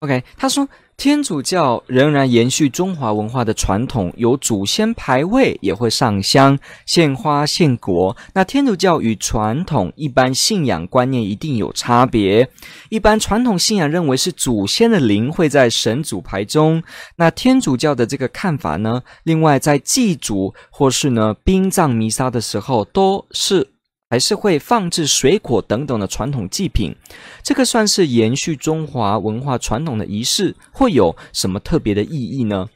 OK，他说天主教仍然延续中华文化的传统，有祖先牌位，也会上香、献花、献果。那天主教与传统一般信仰观念一定有差别。一般传统信仰认为是祖先的灵会在神主牌中，那天主教的这个看法呢？另外，在祭祖或是呢殡葬弥撒的时候，都是。还是会放置水果等等的传统祭品，这个算是延续中华文化传统的仪式，会有什么特别的意义呢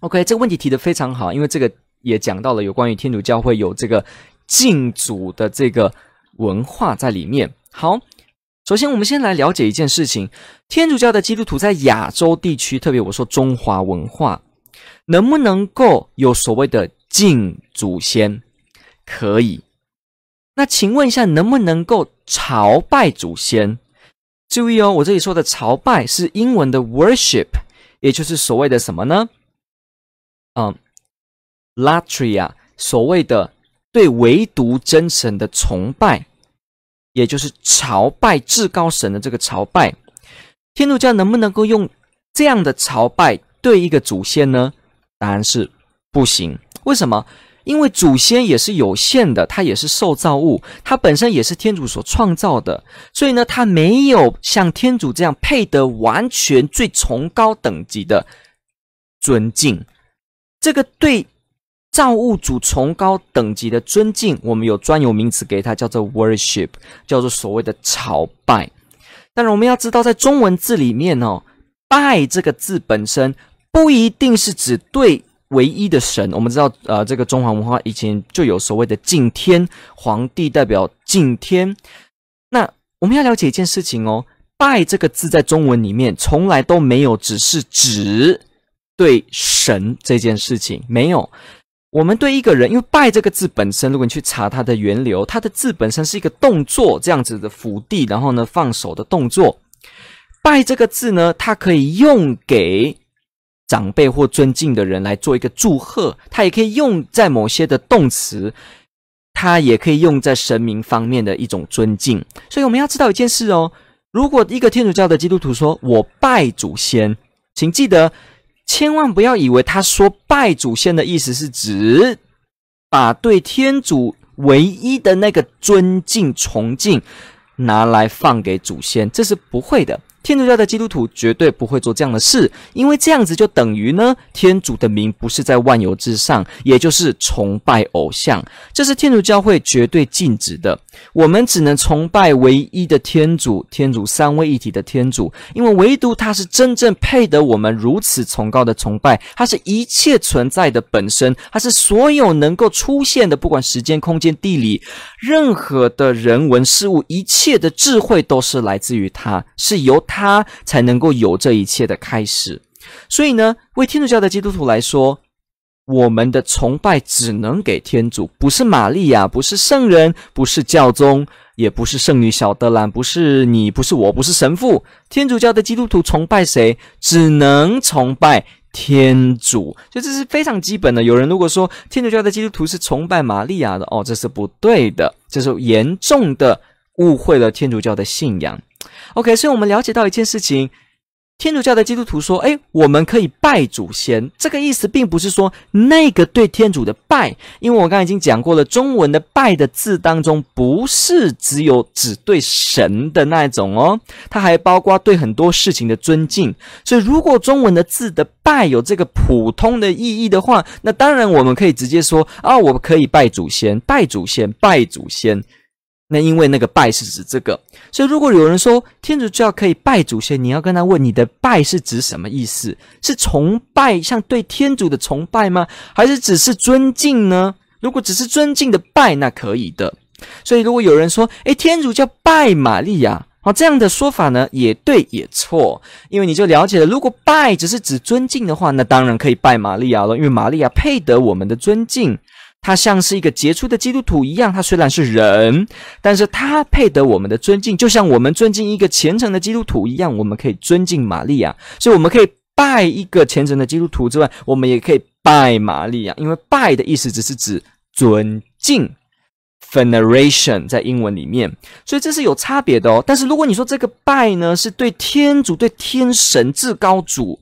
？OK，这个问题提得非常好，因为这个也讲到了有关于天主教会有这个敬祖的这个文化在里面。好，首先我们先来了解一件事情：天主教的基督徒在亚洲地区，特别我说中华文化，能不能够有所谓的敬祖先？可以。那请问一下，能不能够朝拜祖先？注意哦，我这里说的朝拜是英文的 worship，也就是所谓的什么呢？嗯，latria，所谓的对唯独真神的崇拜，也就是朝拜至高神的这个朝拜。天主教能不能够用这样的朝拜对一个祖先呢？答案是不行。为什么？因为祖先也是有限的，他也是受造物，他本身也是天主所创造的，所以呢，他没有像天主这样配得完全最崇高等级的尊敬。这个对造物主崇高等级的尊敬，我们有专有名词给他，叫做 worship，叫做所谓的朝拜。当然，我们要知道，在中文字里面哦，“拜”这个字本身不一定是指对。唯一的神，我们知道，呃，这个中华文化以前就有所谓的敬天，皇帝代表敬天。那我们要了解一件事情哦，拜这个字在中文里面从来都没有只是指对神这件事情，没有。我们对一个人，因为拜这个字本身，如果你去查它的源流，它的字本身是一个动作，这样子的伏地，然后呢放手的动作。拜这个字呢，它可以用给。长辈或尊敬的人来做一个祝贺，它也可以用在某些的动词，它也可以用在神明方面的一种尊敬。所以我们要知道一件事哦，如果一个天主教的基督徒说“我拜祖先”，请记得千万不要以为他说“拜祖先”的意思是指把对天主唯一的那个尊敬崇敬拿来放给祖先，这是不会的。天主教的基督徒绝对不会做这样的事，因为这样子就等于呢，天主的名不是在万有之上，也就是崇拜偶像，这是天主教会绝对禁止的。我们只能崇拜唯一的天主，天主三位一体的天主，因为唯独他是真正配得我们如此崇高的崇拜，他是一切存在的本身，他是所有能够出现的，不管时间、空间、地理，任何的人文事物，一切的智慧都是来自于他，是由他。他才能够有这一切的开始，所以呢，为天主教的基督徒来说，我们的崇拜只能给天主，不是玛利亚，不是圣人，不是教宗，也不是圣女小德兰，不是你，不是我，不是神父。天主教的基督徒崇拜谁？只能崇拜天主，就这是非常基本的。有人如果说天主教的基督徒是崇拜玛利亚的，哦，这是不对的，这是严重的误会了天主教的信仰。OK，所以我们了解到一件事情，天主教的基督徒说：“诶，我们可以拜祖先。”这个意思并不是说那个对天主的拜，因为我刚才已经讲过了，中文的“拜”的字当中不是只有只对神的那一种哦，它还包括对很多事情的尊敬。所以，如果中文的字的“拜”有这个普通的意义的话，那当然我们可以直接说：“啊，我们可以拜祖先，拜祖先，拜祖先。”那因为那个拜是指这个，所以如果有人说天主教可以拜祖先，你要跟他问你的拜是指什么意思？是崇拜，像对天主的崇拜吗？还是只是尊敬呢？如果只是尊敬的拜，那可以的。所以如果有人说，诶，天主教拜玛利亚，好，这样的说法呢，也对也错，因为你就了解了，如果拜只是指尊敬的话，那当然可以拜玛利亚了，因为玛利亚配得我们的尊敬。他像是一个杰出的基督徒一样，他虽然是人，但是他配得我们的尊敬，就像我们尊敬一个虔诚的基督徒一样，我们可以尊敬玛利亚，所以我们可以拜一个虔诚的基督徒之外，我们也可以拜玛利亚，因为拜的意思只是指尊敬，veneration 在英文里面，所以这是有差别的哦。但是如果你说这个拜呢，是对天主、对天神至高主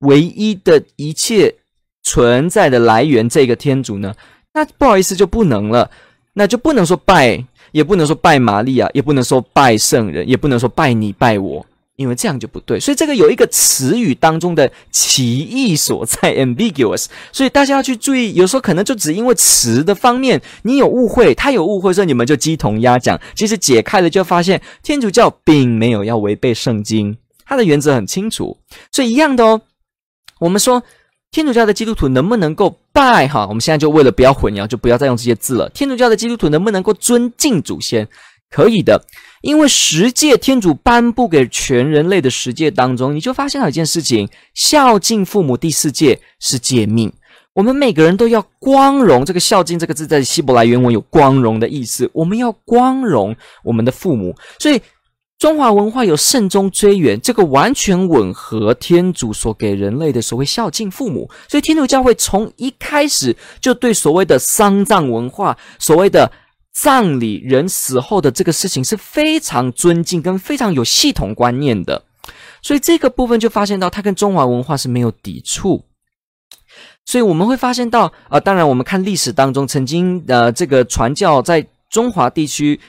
唯一的一切存在的来源，这个天主呢？那不好意思，就不能了，那就不能说拜，也不能说拜玛利亚，也不能说拜圣人，也不能说拜你拜我，因为这样就不对。所以这个有一个词语当中的歧义所在，ambiguous。所以大家要去注意，有时候可能就只因为词的方面你有误会，他有误会，所以你们就鸡同鸭讲。其实解开了就发现，天主教并没有要违背圣经，它的原则很清楚。所以一样的哦，我们说。天主教的基督徒能不能够拜？哈，我们现在就为了不要混淆，就不要再用这些字了。天主教的基督徒能不能够尊敬祖先？可以的，因为十诫天主颁布给全人类的十诫当中，你就发现了一件事情：孝敬父母。第四诫是诫命，我们每个人都要光荣。这个“孝敬”这个字在希伯来原文有光荣的意思，我们要光荣我们的父母，所以。中华文化有慎终追远，这个完全吻合天主所给人类的所谓孝敬父母，所以天主教会从一开始就对所谓的丧葬文化、所谓的葬礼人死后的这个事情是非常尊敬跟非常有系统观念的，所以这个部分就发现到它跟中华文化是没有抵触，所以我们会发现到，呃，当然我们看历史当中曾经呃这个传教在中华地区。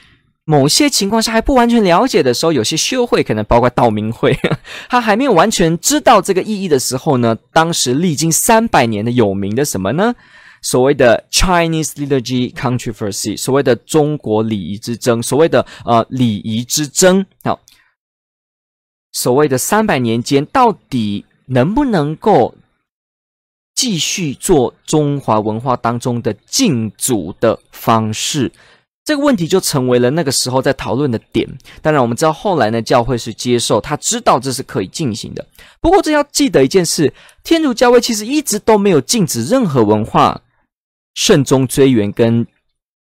某些情况下还不完全了解的时候，有些修会可能包括道明会，他还没有完全知道这个意义的时候呢，当时历经三百年的有名的什么呢？所谓的 Chinese Liturgy Controversy，所谓的中国礼仪之争，所谓的呃礼仪之争，好，所谓的三百年间到底能不能够继续做中华文化当中的敬祖的方式？这个问题就成为了那个时候在讨论的点。当然，我们知道后来呢，教会是接受，他知道这是可以进行的。不过，这要记得一件事：天主教会其实一直都没有禁止任何文化慎终追远、跟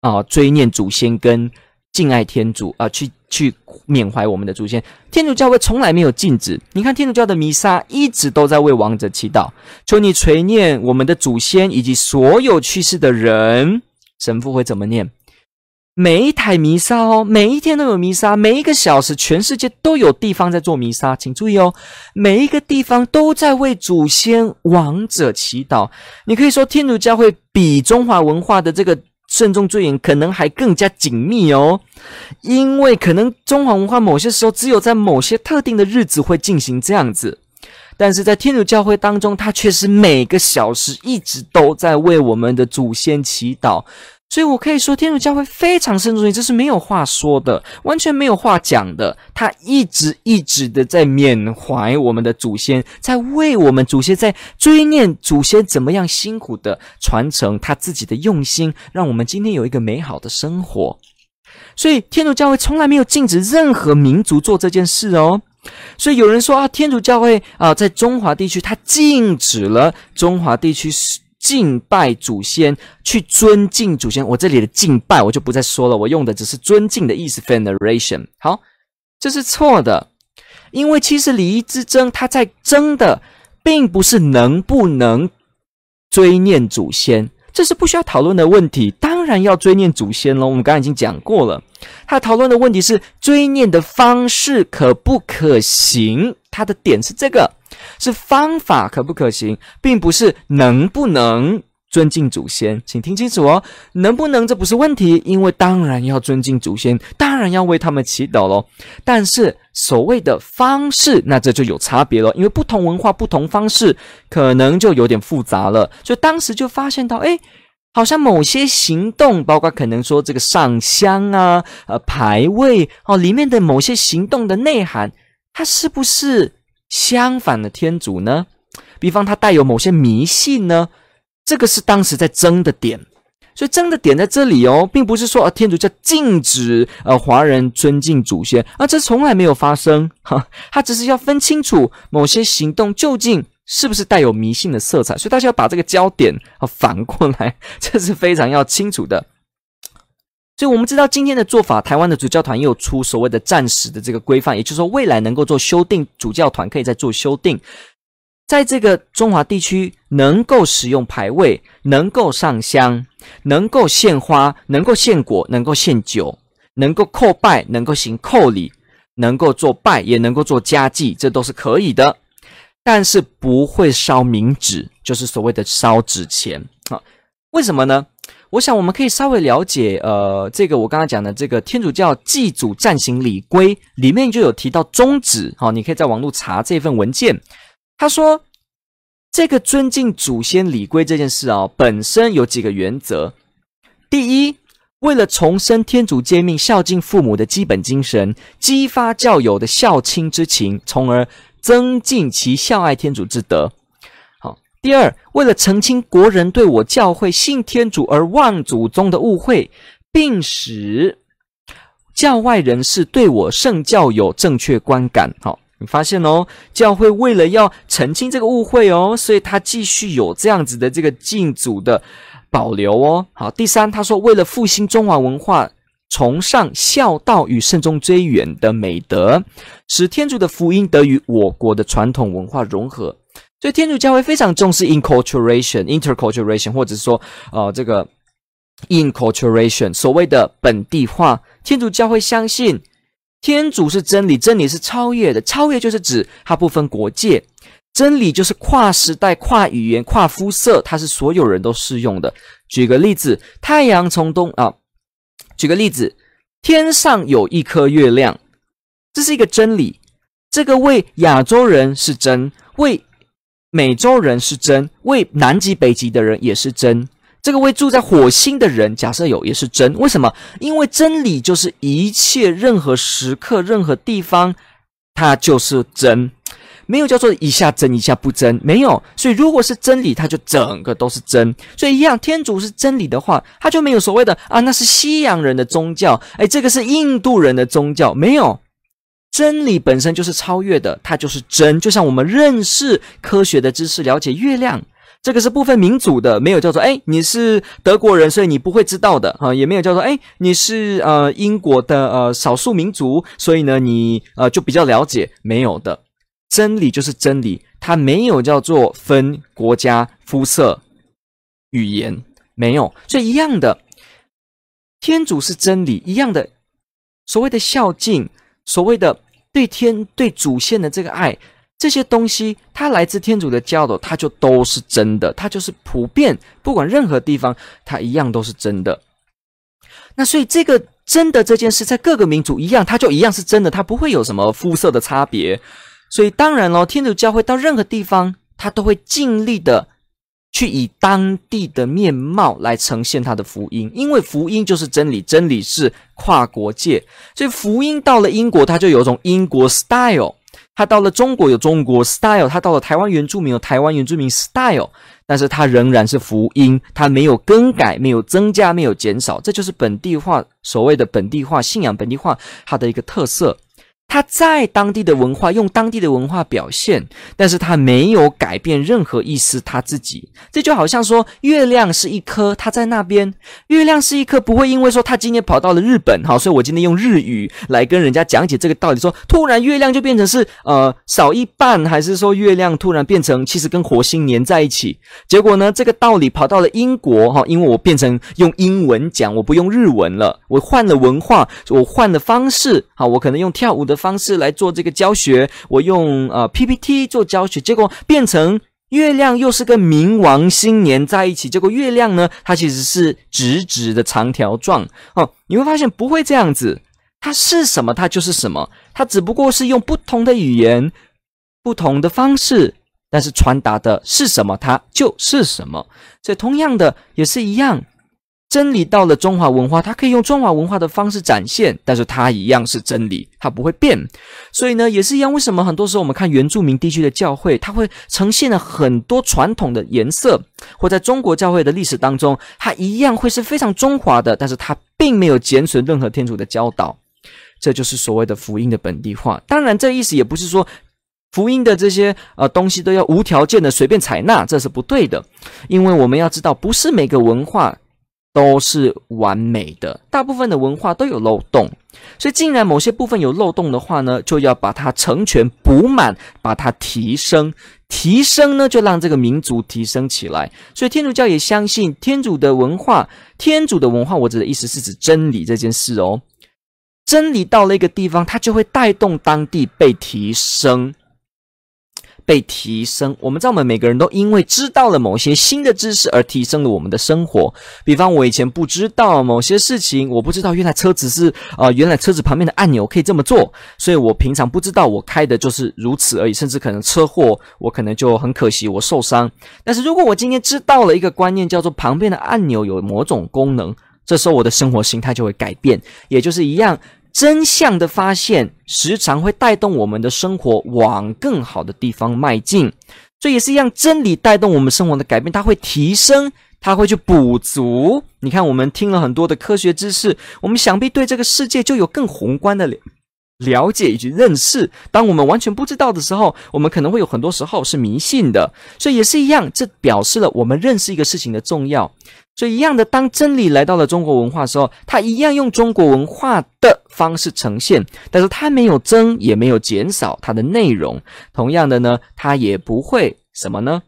啊追念祖先、跟敬爱天主啊，去去缅怀我们的祖先。天主教会从来没有禁止。你看，天主教的弥撒一直都在为亡者祈祷，求你垂念我们的祖先以及所有去世的人。神父会怎么念？每一台弥撒哦，每一天都有弥撒，每一个小时，全世界都有地方在做弥撒，请注意哦，每一个地方都在为祖先亡者祈祷。你可以说，天主教会比中华文化的这个慎终追远可能还更加紧密哦，因为可能中华文化某些时候只有在某些特定的日子会进行这样子，但是在天主教会当中，它却是每个小时一直都在为我们的祖先祈祷。所以，我可以说，天主教会非常慎重，这是没有话说的，完全没有话讲的。他一直一直的在缅怀我们的祖先，在为我们祖先在追念祖先怎么样辛苦的传承他自己的用心，让我们今天有一个美好的生活。所以，天主教会从来没有禁止任何民族做这件事哦。所以有人说啊，天主教会啊，在中华地区，他禁止了中华地区是。敬拜祖先，去尊敬祖先。我这里的敬拜，我就不再说了。我用的只是尊敬的意思，veneration。好，这是错的，因为其实礼仪之争，它在争的并不是能不能追念祖先，这是不需要讨论的问题。当然要追念祖先了，我们刚刚已经讲过了。他讨论的问题是追念的方式可不可行，他的点是这个。是方法可不可行，并不是能不能尊敬祖先，请听清楚哦。能不能这不是问题，因为当然要尊敬祖先，当然要为他们祈祷喽。但是所谓的方式，那这就有差别了，因为不同文化不同方式，可能就有点复杂了。所以当时就发现到，诶，好像某些行动，包括可能说这个上香啊、呃牌位哦，里面的某些行动的内涵，它是不是？相反的天主呢？比方他带有某些迷信呢？这个是当时在争的点，所以争的点在这里哦，并不是说啊天主教禁止呃华人尊敬祖先啊，这从来没有发生哈，他只是要分清楚某些行动究竟是不是带有迷信的色彩？所以大家要把这个焦点啊反过来，这是非常要清楚的。所以我们知道今天的做法，台湾的主教团又出所谓的暂时的这个规范，也就是说未来能够做修订，主教团可以再做修订。在这个中华地区，能够使用牌位，能够上香，能够献花，能够献果，能够献酒，能够叩拜，能够行叩礼，能够做拜，也能够做家祭，这都是可以的。但是不会烧冥纸，就是所谓的烧纸钱啊？为什么呢？我想我们可以稍微了解，呃，这个我刚才讲的这个天主教祭祖暂行礼规里面就有提到宗旨，好，你可以在网络查这份文件。他说，这个尊敬祖先礼规这件事啊，本身有几个原则。第一，为了重申天主诫命孝敬父母的基本精神，激发教友的孝亲之情，从而增进其孝爱天主之德。第二，为了澄清国人对我教会信天主而忘祖宗的误会，并使教外人士对我圣教有正确观感。好。你发现哦，教会为了要澄清这个误会哦，所以他继续有这样子的这个敬祖的保留哦。好，第三，他说为了复兴中华文化，崇尚孝道与慎终追远的美德，使天主的福音得与我国的传统文化融合。所以天主教会非常重视 inculturation、interculturation，或者说呃这个 inculturation，所谓的本地化。天主教会相信。天主是真理，真理是超越的，超越就是指它不分国界，真理就是跨时代、跨语言、跨肤色，它是所有人都适用的。举个例子，太阳从东啊，举个例子，天上有一颗月亮，这是一个真理，这个为亚洲人是真，为美洲人是真，为南极、北极的人也是真。这个为住在火星的人，假设有也是真，为什么？因为真理就是一切任何时刻、任何地方，它就是真，没有叫做一下真一下不真，没有。所以如果是真理，它就整个都是真。所以一样，天主是真理的话，它就没有所谓的啊，那是西洋人的宗教，哎，这个是印度人的宗教，没有。真理本身就是超越的，它就是真。就像我们认识科学的知识，了解月亮。这个是不分民族的，没有叫做哎，你是德国人，所以你不会知道的啊，也没有叫做哎，你是呃英国的呃少数民族，所以呢你呃就比较了解，没有的。真理就是真理，它没有叫做分国家、肤色、语言，没有，所以一样的，天主是真理，一样的，所谓的孝敬，所谓的对天对祖先的这个爱。这些东西，它来自天主的教导，它就都是真的，它就是普遍，不管任何地方，它一样都是真的。那所以，这个真的这件事，在各个民族一样，它就一样是真的，它不会有什么肤色的差别。所以，当然咯，天主教会到任何地方，它都会尽力的去以当地的面貌来呈现它的福音，因为福音就是真理，真理是跨国界，所以福音到了英国，它就有种英国 style。他到了中国有中国 style，他到了台湾原住民有台湾原住民 style，但是他仍然是福音，他没有更改，没有增加，没有减少，这就是本地化，所谓的本地化信仰，本地化它的一个特色。他在当地的文化用当地的文化表现，但是他没有改变任何意思。他自己，这就好像说，月亮是一颗，他在那边，月亮是一颗，不会因为说他今天跑到了日本，好，所以我今天用日语来跟人家讲解这个道理，说突然月亮就变成是呃少一半，还是说月亮突然变成其实跟火星粘在一起？结果呢，这个道理跑到了英国，哈，因为我变成用英文讲，我不用日文了，我换了文化，我换了方式，好，我可能用跳舞的。方式来做这个教学，我用呃 PPT 做教学，结果变成月亮又是跟冥王星粘在一起。结果月亮呢，它其实是直直的长条状哦。你会发现不会这样子，它是什么，它就是什么，它只不过是用不同的语言、不同的方式，但是传达的是什么，它就是什么。所以同样的也是一样。真理到了中华文化，它可以用中华文化的方式展现，但是它一样是真理，它不会变。所以呢，也是一样。为什么很多时候我们看原住民地区的教会，它会呈现了很多传统的颜色，或在中国教会的历史当中，它一样会是非常中华的，但是它并没有减损任何天主的教导。这就是所谓的福音的本地化。当然，这意思也不是说福音的这些呃东西都要无条件的随便采纳，这是不对的。因为我们要知道，不是每个文化都是完美的，大部分的文化都有漏洞。所以，既然某些部分有漏洞的话呢，就要把它成全、补满，把它提升。提升呢，就让这个民族提升起来。所以，天主教也相信天主的文化。天主的文化，我指的意思是指真理这件事哦。真理到了一个地方，它就会带动当地被提升。被提升，我们知道，我们每个人都因为知道了某些新的知识而提升了我们的生活。比方，我以前不知道某些事情，我不知道原来车子是啊、呃，原来车子旁边的按钮可以这么做，所以我平常不知道，我开的就是如此而已，甚至可能车祸，我可能就很可惜，我受伤。但是如果我今天知道了一个观念，叫做旁边的按钮有某种功能，这时候我的生活形态就会改变，也就是一样。真相的发现时常会带动我们的生活往更好的地方迈进，所以也是一样，真理带动我们生活的改变，它会提升，它会去补足。你看，我们听了很多的科学知识，我们想必对这个世界就有更宏观的了了解以及认识。当我们完全不知道的时候，我们可能会有很多时候是迷信的，所以也是一样，这表示了我们认识一个事情的重要。所以一样的，当真理来到了中国文化的时候，它一样用中国文化的方式呈现，但是它没有增，也没有减少它的内容。同样的呢，它也不会什么呢？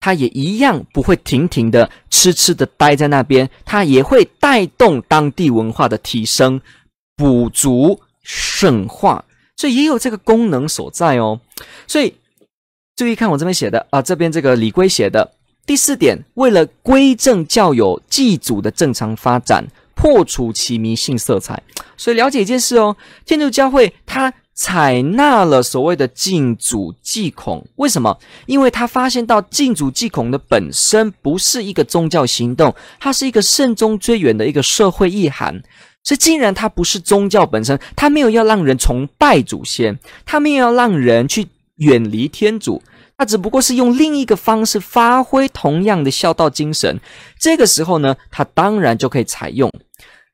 它也一样不会停停的、痴痴的待在那边，它也会带动当地文化的提升、补足、神化，所以也有这个功能所在哦。所以注意看我这边写的啊，这边这个李圭写的。第四点，为了归正教友祭祖的正常发展，破除其迷信色彩。所以了解一件事哦，天主教会它采纳了所谓的敬祖祭孔。为什么？因为他发现到敬祖祭孔的本身不是一个宗教行动，它是一个慎终追远的一个社会意涵。所以，既然它不是宗教本身，它没有要让人崇拜祖先，它没有要让人去远离天主。它只不过是用另一个方式发挥同样的孝道精神，这个时候呢，它当然就可以采用，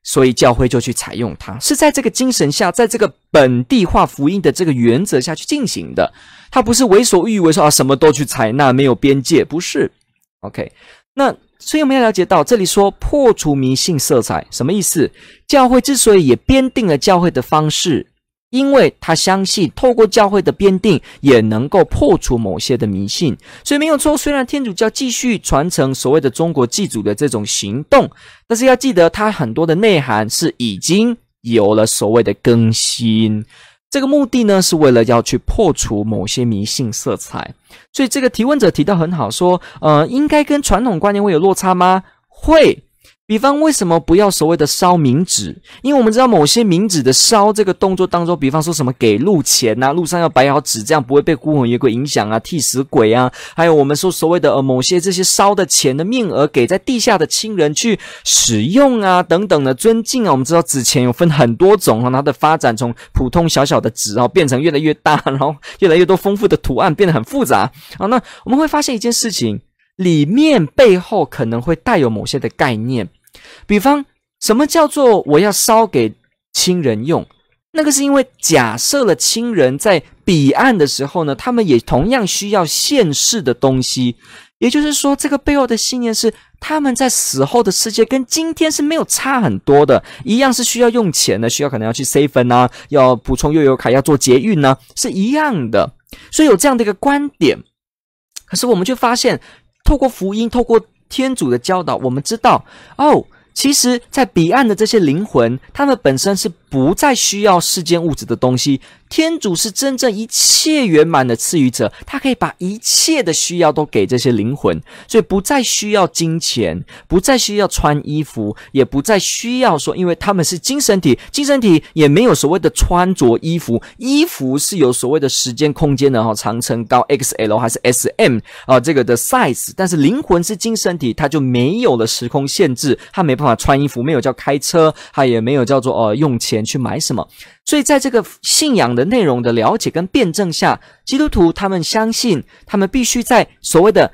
所以教会就去采用它，是在这个精神下，在这个本地化福音的这个原则下去进行的。它不是为所欲为，说啊什么都去采纳，没有边界，不是。OK，那所以我们要了解到，这里说破除迷信色彩什么意思？教会之所以也编定了教会的方式。因为他相信，透过教会的编定，也能够破除某些的迷信，所以没有错。虽然天主教继续传承所谓的中国祭祖的这种行动，但是要记得，它很多的内涵是已经有了所谓的更新。这个目的呢，是为了要去破除某些迷信色彩。所以这个提问者提到很好，说，呃，应该跟传统观念会有落差吗？会。比方，为什么不要所谓的烧冥纸？因为我们知道某些冥纸的烧这个动作当中，比方说什么给路钱呐，路上要摆好纸，这样不会被孤魂野鬼影响啊，替死鬼啊，还有我们说所谓的呃某些这些烧的钱的面额给在地下的亲人去使用啊，等等的尊敬啊。我们知道纸钱有分很多种啊，它的发展从普通小小的纸啊，变成越来越大，然后越来越多丰富的图案，变得很复杂啊。那我们会发现一件事情，里面背后可能会带有某些的概念。比方，什么叫做我要烧给亲人用？那个是因为假设了亲人在彼岸的时候呢，他们也同样需要现世的东西。也就是说，这个背后的信念是他们在死后的世界跟今天是没有差很多的，一样是需要用钱的，需要可能要去 C 分啊，要补充悠游卡，要做捷运呢，是一样的。所以有这样的一个观点。可是我们就发现，透过福音，透过天主的教导，我们知道哦。其实，在彼岸的这些灵魂，他们本身是不再需要世间物质的东西。天主是真正一切圆满的赐予者，他可以把一切的需要都给这些灵魂，所以不再需要金钱，不再需要穿衣服，也不再需要说，因为他们是精神体，精神体也没有所谓的穿着衣服，衣服是有所谓的时间空间的哈，长城高 XL 还是 SM 啊这个的 size，但是灵魂是精神体，它就没有了时空限制，它没办法穿衣服，没有叫开车，他也没有叫做呃用钱去买什么。所以，在这个信仰的内容的了解跟辩证下，基督徒他们相信，他们必须在所谓的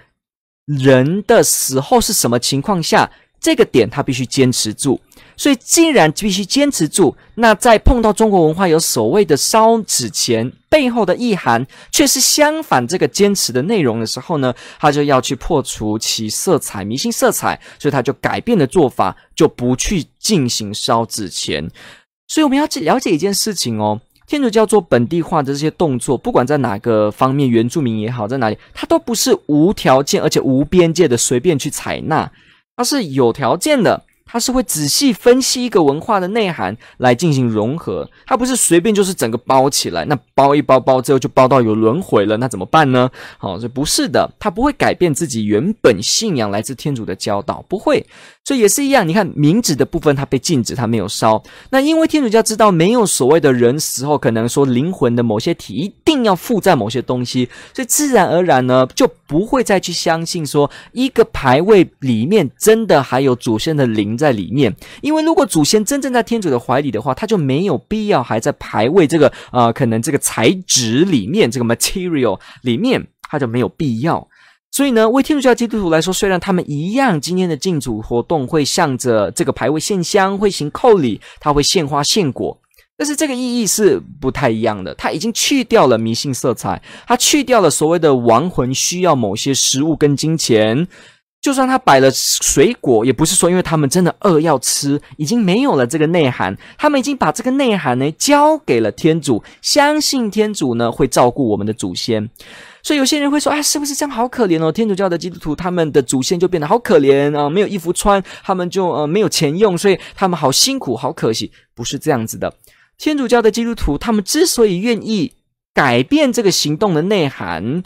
人的死后是什么情况下，这个点他必须坚持住。所以既然必须坚持住，那在碰到中国文化有所谓的烧纸钱背后的意涵，却是相反这个坚持的内容的时候呢，他就要去破除其色彩迷信色彩，所以他就改变了做法，就不去进行烧纸钱。所以我们要去了解一件事情哦。天主教做本地化的这些动作，不管在哪个方面，原住民也好，在哪里，它都不是无条件而且无边界的随便去采纳，它是有条件的。他是会仔细分析一个文化的内涵来进行融合，它不是随便就是整个包起来，那包一包包之后就包到有轮回了，那怎么办呢？好，这不是的，他不会改变自己原本信仰来自天主的教导，不会。所以也是一样，你看冥纸的部分它被禁止，它没有烧。那因为天主教知道没有所谓的人死后可能说灵魂的某些体一定要附在某些东西，所以自然而然呢就不会再去相信说一个牌位里面真的还有祖先的灵在里面。因为如果祖先真正在天主的怀里的话，他就没有必要还在牌位这个呃可能这个材质里面这个 material 里面，他就没有必要。所以呢，为天主教基督徒来说，虽然他们一样今天的敬主活动会向着这个牌位献香，会行叩礼，他会献花献果，但是这个意义是不太一样的。他已经去掉了迷信色彩，他去掉了所谓的亡魂需要某些食物跟金钱。就算他摆了水果，也不是说因为他们真的饿要吃，已经没有了这个内涵。他们已经把这个内涵呢交给了天主，相信天主呢会照顾我们的祖先。所以有些人会说：“啊，是不是这样好可怜哦？天主教的基督徒，他们的祖先就变得好可怜啊，没有衣服穿，他们就呃没有钱用，所以他们好辛苦，好可惜。”不是这样子的。天主教的基督徒，他们之所以愿意改变这个行动的内涵，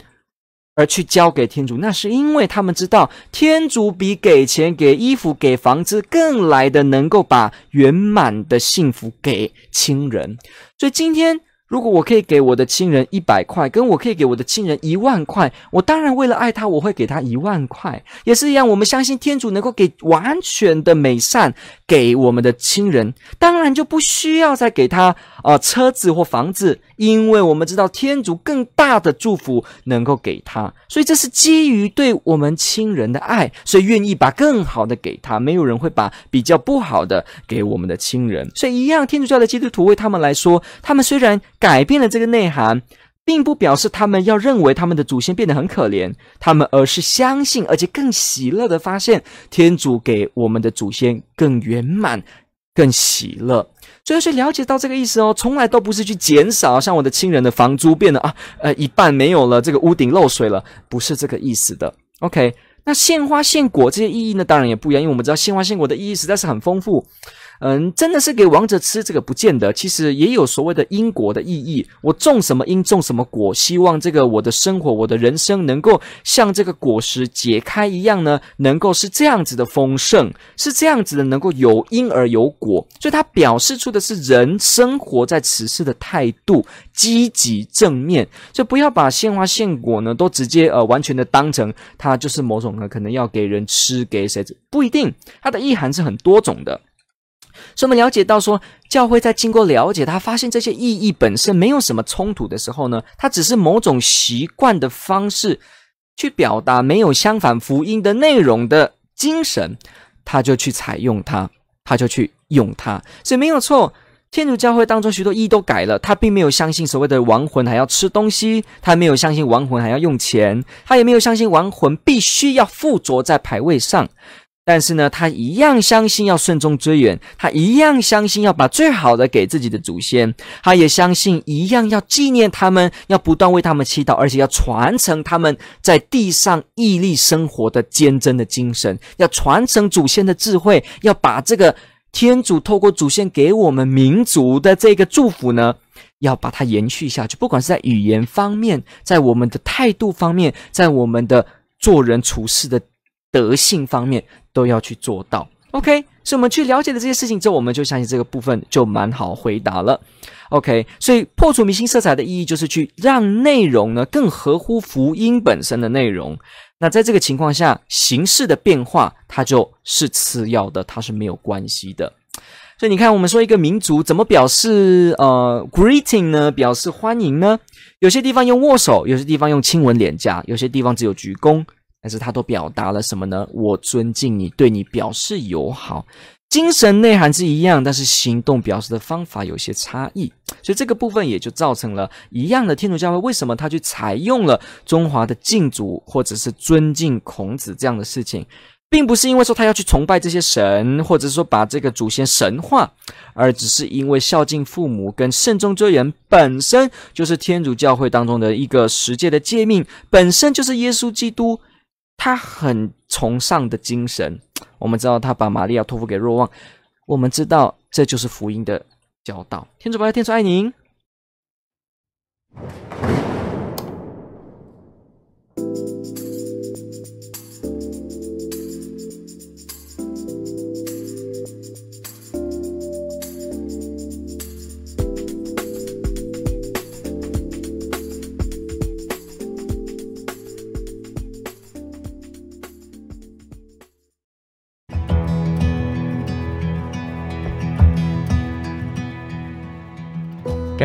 而去交给天主，那是因为他们知道天主比给钱、给衣服、给房子更来的能够把圆满的幸福给亲人。所以今天。如果我可以给我的亲人一百块，跟我可以给我的亲人一万块，我当然为了爱他，我会给他一万块。也是一样，我们相信天主能够给完全的美善给我们的亲人，当然就不需要再给他呃车子或房子，因为我们知道天主更大的祝福能够给他，所以这是基于对我们亲人的爱，所以愿意把更好的给他。没有人会把比较不好的给我们的亲人，所以一样，天主教的基督徒为他们来说，他们虽然。改变了这个内涵，并不表示他们要认为他们的祖先变得很可怜，他们而是相信，而且更喜乐的发现，天主给我们的祖先更圆满、更喜乐。所以，是了解到这个意思哦，从来都不是去减少，像我的亲人的房租变得啊，呃，一半没有了，这个屋顶漏水了，不是这个意思的。OK，那献花献果这些意义呢，当然也不一样，因为我们知道献花献果的意义实在是很丰富。嗯，真的是给王者吃这个不见得，其实也有所谓的因果的意义。我种什么因，种什么果，希望这个我的生活，我的人生能够像这个果实解开一样呢，能够是这样子的丰盛，是这样子的，能够有因而有果。所以它表示出的是人生活在此世的态度，积极正面。所以不要把献花献果呢，都直接呃完全的当成它就是某种呢可能要给人吃给谁，不一定，它的意涵是很多种的。所以我们了解到说，教会在经过了解，他发现这些意义本身没有什么冲突的时候呢，他只是某种习惯的方式去表达没有相反福音的内容的精神，他就去采用它，他就去用它。所以没有错，天主教会当中许多意义都改了，他并没有相信所谓的亡魂还要吃东西，他没有相信亡魂还要用钱，他也没有相信亡魂必须要附着在牌位上。但是呢，他一样相信要顺中追远，他一样相信要把最好的给自己的祖先，他也相信一样要纪念他们，要不断为他们祈祷，而且要传承他们在地上屹立生活的坚贞的精神，要传承祖先的智慧，要把这个天主透过祖先给我们民族的这个祝福呢，要把它延续下去，不管是在语言方面，在我们的态度方面，在我们的做人处事的德性方面。都要去做到，OK。所以我们去了解了这些事情之后，我们就相信这个部分就蛮好回答了，OK。所以破除迷信色彩的意义，就是去让内容呢更合乎福音本身的内容。那在这个情况下，形式的变化它就是次要的，它是没有关系的。所以你看，我们说一个民族怎么表示呃 greeting 呢？表示欢迎呢？有些地方用握手，有些地方用亲吻脸颊，有些地方只有鞠躬。但是他都表达了什么呢？我尊敬你，对你表示友好。精神内涵是一样，但是行动表示的方法有些差异，所以这个部分也就造成了一样的天主教会为什么他去采用了中华的敬祖或者是尊敬孔子这样的事情，并不是因为说他要去崇拜这些神，或者说把这个祖先神化，而只是因为孝敬父母跟慎终追远本身就是天主教会当中的一个十诫的诫命，本身就是耶稣基督他很崇尚的精神。我们知道他把玛利亚托付给若望，我们知道这就是福音的教导。天主保佑，天主爱您。